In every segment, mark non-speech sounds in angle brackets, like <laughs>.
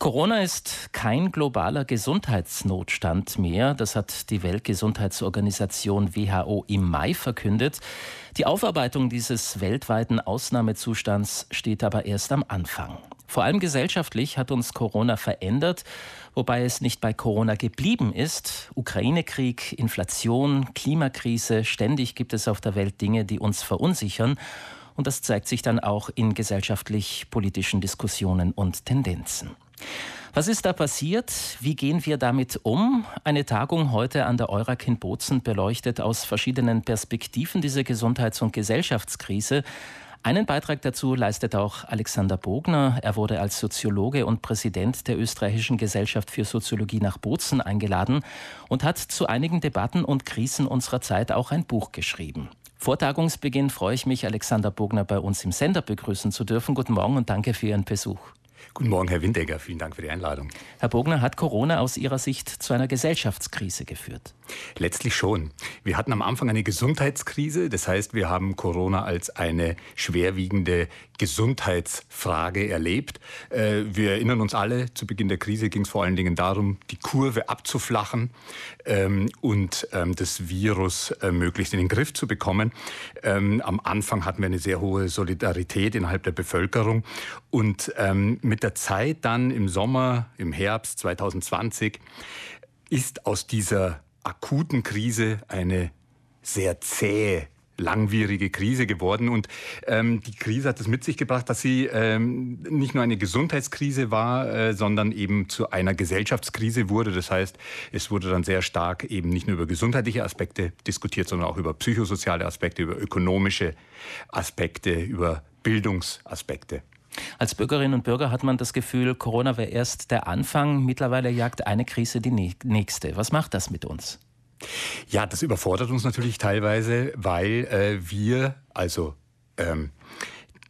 Corona ist kein globaler Gesundheitsnotstand mehr. Das hat die Weltgesundheitsorganisation WHO im Mai verkündet. Die Aufarbeitung dieses weltweiten Ausnahmezustands steht aber erst am Anfang. Vor allem gesellschaftlich hat uns Corona verändert, wobei es nicht bei Corona geblieben ist. Ukraine-Krieg, Inflation, Klimakrise, ständig gibt es auf der Welt Dinge, die uns verunsichern. Und das zeigt sich dann auch in gesellschaftlich-politischen Diskussionen und Tendenzen. Was ist da passiert? Wie gehen wir damit um? Eine Tagung heute an der Eurak in Bozen beleuchtet aus verschiedenen Perspektiven diese Gesundheits- und Gesellschaftskrise. Einen Beitrag dazu leistet auch Alexander Bogner. Er wurde als Soziologe und Präsident der Österreichischen Gesellschaft für Soziologie nach Bozen eingeladen und hat zu einigen Debatten und Krisen unserer Zeit auch ein Buch geschrieben. Vor Tagungsbeginn freue ich mich, Alexander Bogner bei uns im Sender begrüßen zu dürfen. Guten Morgen und danke für Ihren Besuch. Guten Morgen, Herr Windegger. Vielen Dank für die Einladung. Herr Bogner, hat Corona aus Ihrer Sicht zu einer Gesellschaftskrise geführt? Letztlich schon. Wir hatten am Anfang eine Gesundheitskrise. Das heißt, wir haben Corona als eine schwerwiegende Gesundheitsfrage erlebt. Äh, wir erinnern uns alle, zu Beginn der Krise ging es vor allen Dingen darum, die Kurve abzuflachen ähm, und ähm, das Virus äh, möglichst in den Griff zu bekommen. Ähm, am Anfang hatten wir eine sehr hohe Solidarität innerhalb der Bevölkerung und mit der Zeit dann im Sommer, im Herbst 2020 ist aus dieser akuten Krise eine sehr zähe langwierige Krise geworden. Und ähm, die Krise hat es mit sich gebracht, dass sie ähm, nicht nur eine Gesundheitskrise war, äh, sondern eben zu einer Gesellschaftskrise wurde. Das heißt, es wurde dann sehr stark eben nicht nur über gesundheitliche Aspekte diskutiert, sondern auch über psychosoziale Aspekte, über ökonomische Aspekte, über Bildungsaspekte. Als Bürgerinnen und Bürger hat man das Gefühl, Corona wäre erst der Anfang. Mittlerweile jagt eine Krise die nächste. Was macht das mit uns? Ja, das überfordert uns natürlich teilweise, weil äh, wir, also ähm,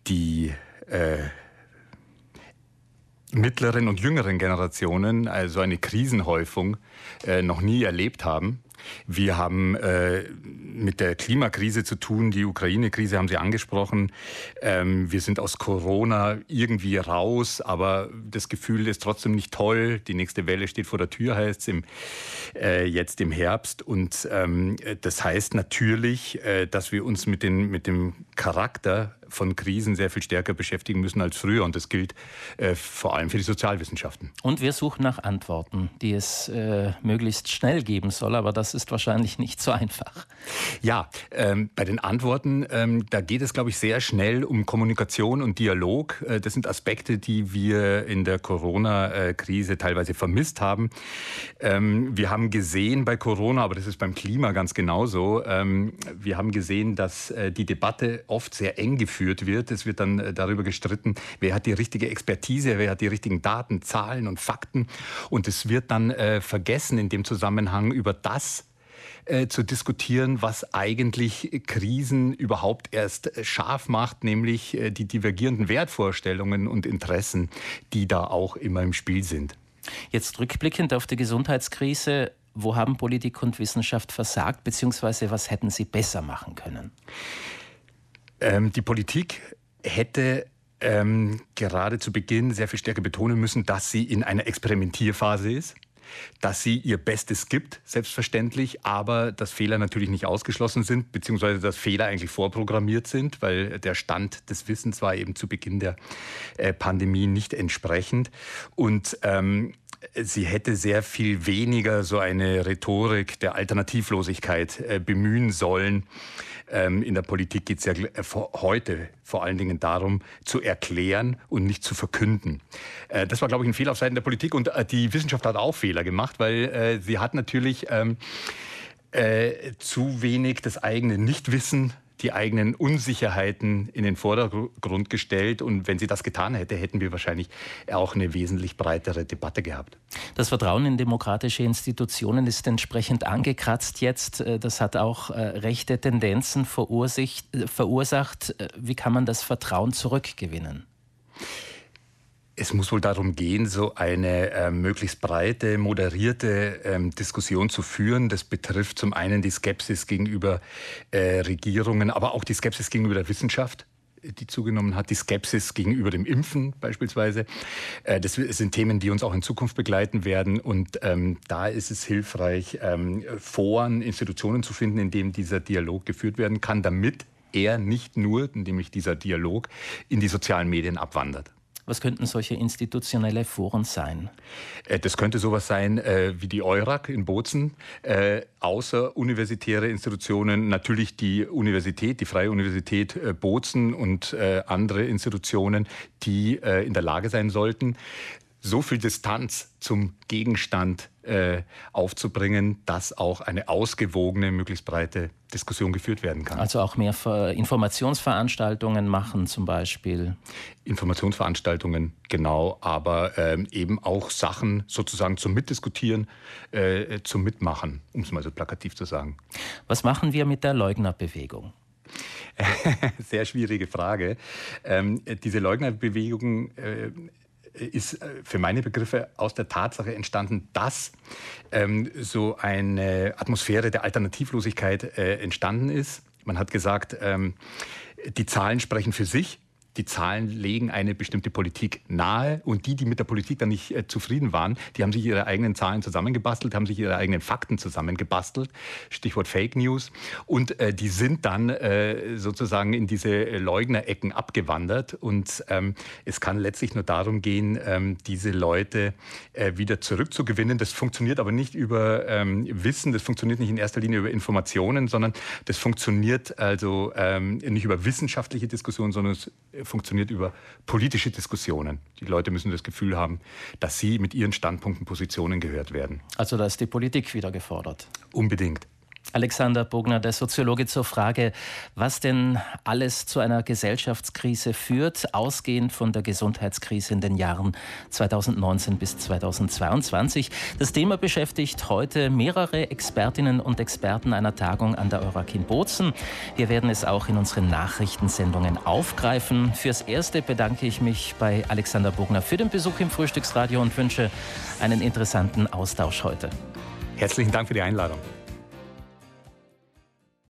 die äh, mittleren und jüngeren Generationen, also eine Krisenhäufung, äh, noch nie erlebt haben. Wir haben äh, mit der Klimakrise zu tun, die Ukraine-Krise haben Sie angesprochen. Ähm, wir sind aus Corona irgendwie raus, aber das Gefühl ist trotzdem nicht toll. Die nächste Welle steht vor der Tür, heißt es äh, jetzt im Herbst. Und ähm, das heißt natürlich, äh, dass wir uns mit, den, mit dem Charakter von Krisen sehr viel stärker beschäftigen müssen als früher. Und das gilt äh, vor allem für die Sozialwissenschaften. Und wir suchen nach Antworten, die es äh, möglichst schnell geben soll. Aber das ist wahrscheinlich nicht so einfach. Ja, ähm, bei den Antworten, ähm, da geht es, glaube ich, sehr schnell um Kommunikation und Dialog. Äh, das sind Aspekte, die wir in der Corona-Krise teilweise vermisst haben. Ähm, wir haben gesehen bei Corona, aber das ist beim Klima ganz genauso, ähm, wir haben gesehen, dass äh, die Debatte oft sehr eng geführt geführt wird. Es wird dann äh, darüber gestritten, wer hat die richtige Expertise, wer hat die richtigen Daten, Zahlen und Fakten. Und es wird dann äh, vergessen in dem Zusammenhang über das, äh, zu diskutieren, was eigentlich Krisen überhaupt erst scharf macht, nämlich äh, die divergierenden Wertvorstellungen und Interessen, die da auch immer im Spiel sind. Jetzt rückblickend auf die Gesundheitskrise, wo haben Politik und Wissenschaft versagt, beziehungsweise was hätten sie besser machen können? Ähm, die Politik hätte ähm, gerade zu Beginn sehr viel stärker betonen müssen, dass sie in einer Experimentierphase ist dass sie ihr Bestes gibt, selbstverständlich, aber dass Fehler natürlich nicht ausgeschlossen sind, beziehungsweise dass Fehler eigentlich vorprogrammiert sind, weil der Stand des Wissens war eben zu Beginn der äh, Pandemie nicht entsprechend. Und ähm, sie hätte sehr viel weniger so eine Rhetorik der Alternativlosigkeit äh, bemühen sollen. Ähm, in der Politik geht es ja äh, heute vor allen Dingen darum, zu erklären und nicht zu verkünden. Äh, das war, glaube ich, ein Fehler auf Seiten der Politik und die Wissenschaft hat auch Fehler gemacht, weil sie hat natürlich ähm, äh, zu wenig das eigene Nichtwissen die eigenen Unsicherheiten in den Vordergrund gestellt. Und wenn sie das getan hätte, hätten wir wahrscheinlich auch eine wesentlich breitere Debatte gehabt. Das Vertrauen in demokratische Institutionen ist entsprechend angekratzt jetzt. Äh, das hat auch äh, rechte Tendenzen äh, verursacht. Wie kann man das Vertrauen zurückgewinnen? Es muss wohl darum gehen, so eine äh, möglichst breite, moderierte ähm, Diskussion zu führen. Das betrifft zum einen die Skepsis gegenüber äh, Regierungen, aber auch die Skepsis gegenüber der Wissenschaft die zugenommen hat, die Skepsis gegenüber dem Impfen beispielsweise. Äh, das sind Themen, die uns auch in Zukunft begleiten werden. Und ähm, da ist es hilfreich, ähm, Foren, Institutionen zu finden, in denen dieser Dialog geführt werden kann, damit er nicht nur, nämlich dieser Dialog, in die sozialen Medien abwandert. Was könnten solche institutionelle Foren sein? Äh, das könnte sowas sein äh, wie die EURAG in Bozen, äh, außeruniversitäre Institutionen, natürlich die Universität, die Freie Universität äh, Bozen und äh, andere Institutionen, die äh, in der Lage sein sollten, so viel Distanz zum Gegenstand äh, aufzubringen, dass auch eine ausgewogene, möglichst breite Diskussion geführt werden kann. Also auch mehr Informationsveranstaltungen machen zum Beispiel. Informationsveranstaltungen, genau, aber ähm, eben auch Sachen sozusagen zum Mitdiskutieren, äh, zum Mitmachen, um es mal so plakativ zu sagen. Was machen wir mit der Leugnerbewegung? <laughs> Sehr schwierige Frage. Ähm, diese Leugnerbewegung äh, ist äh, für meine Begriffe aus der Tatsache entstanden, dass ähm, so eine Atmosphäre der Alternativlosigkeit äh, entstanden ist. Man hat gesagt, ähm, die Zahlen sprechen für sich die Zahlen legen eine bestimmte Politik nahe und die, die mit der Politik dann nicht äh, zufrieden waren, die haben sich ihre eigenen Zahlen zusammengebastelt, haben sich ihre eigenen Fakten zusammengebastelt, Stichwort Fake News, und äh, die sind dann äh, sozusagen in diese Leugnerecken abgewandert. Und ähm, es kann letztlich nur darum gehen, ähm, diese Leute äh, wieder zurückzugewinnen. Das funktioniert aber nicht über ähm, Wissen, das funktioniert nicht in erster Linie über Informationen, sondern das funktioniert also ähm, nicht über wissenschaftliche Diskussionen, sondern es funktioniert über politische Diskussionen. Die Leute müssen das Gefühl haben, dass sie mit ihren Standpunkten, Positionen gehört werden. Also da ist die Politik wieder gefordert. Unbedingt. Alexander Bogner, der Soziologe, zur Frage, was denn alles zu einer Gesellschaftskrise führt, ausgehend von der Gesundheitskrise in den Jahren 2019 bis 2022. Das Thema beschäftigt heute mehrere Expertinnen und Experten einer Tagung an der Eurak in Bozen. Wir werden es auch in unseren Nachrichtensendungen aufgreifen. Fürs Erste bedanke ich mich bei Alexander Bogner für den Besuch im Frühstücksradio und wünsche einen interessanten Austausch heute. Herzlichen Dank für die Einladung.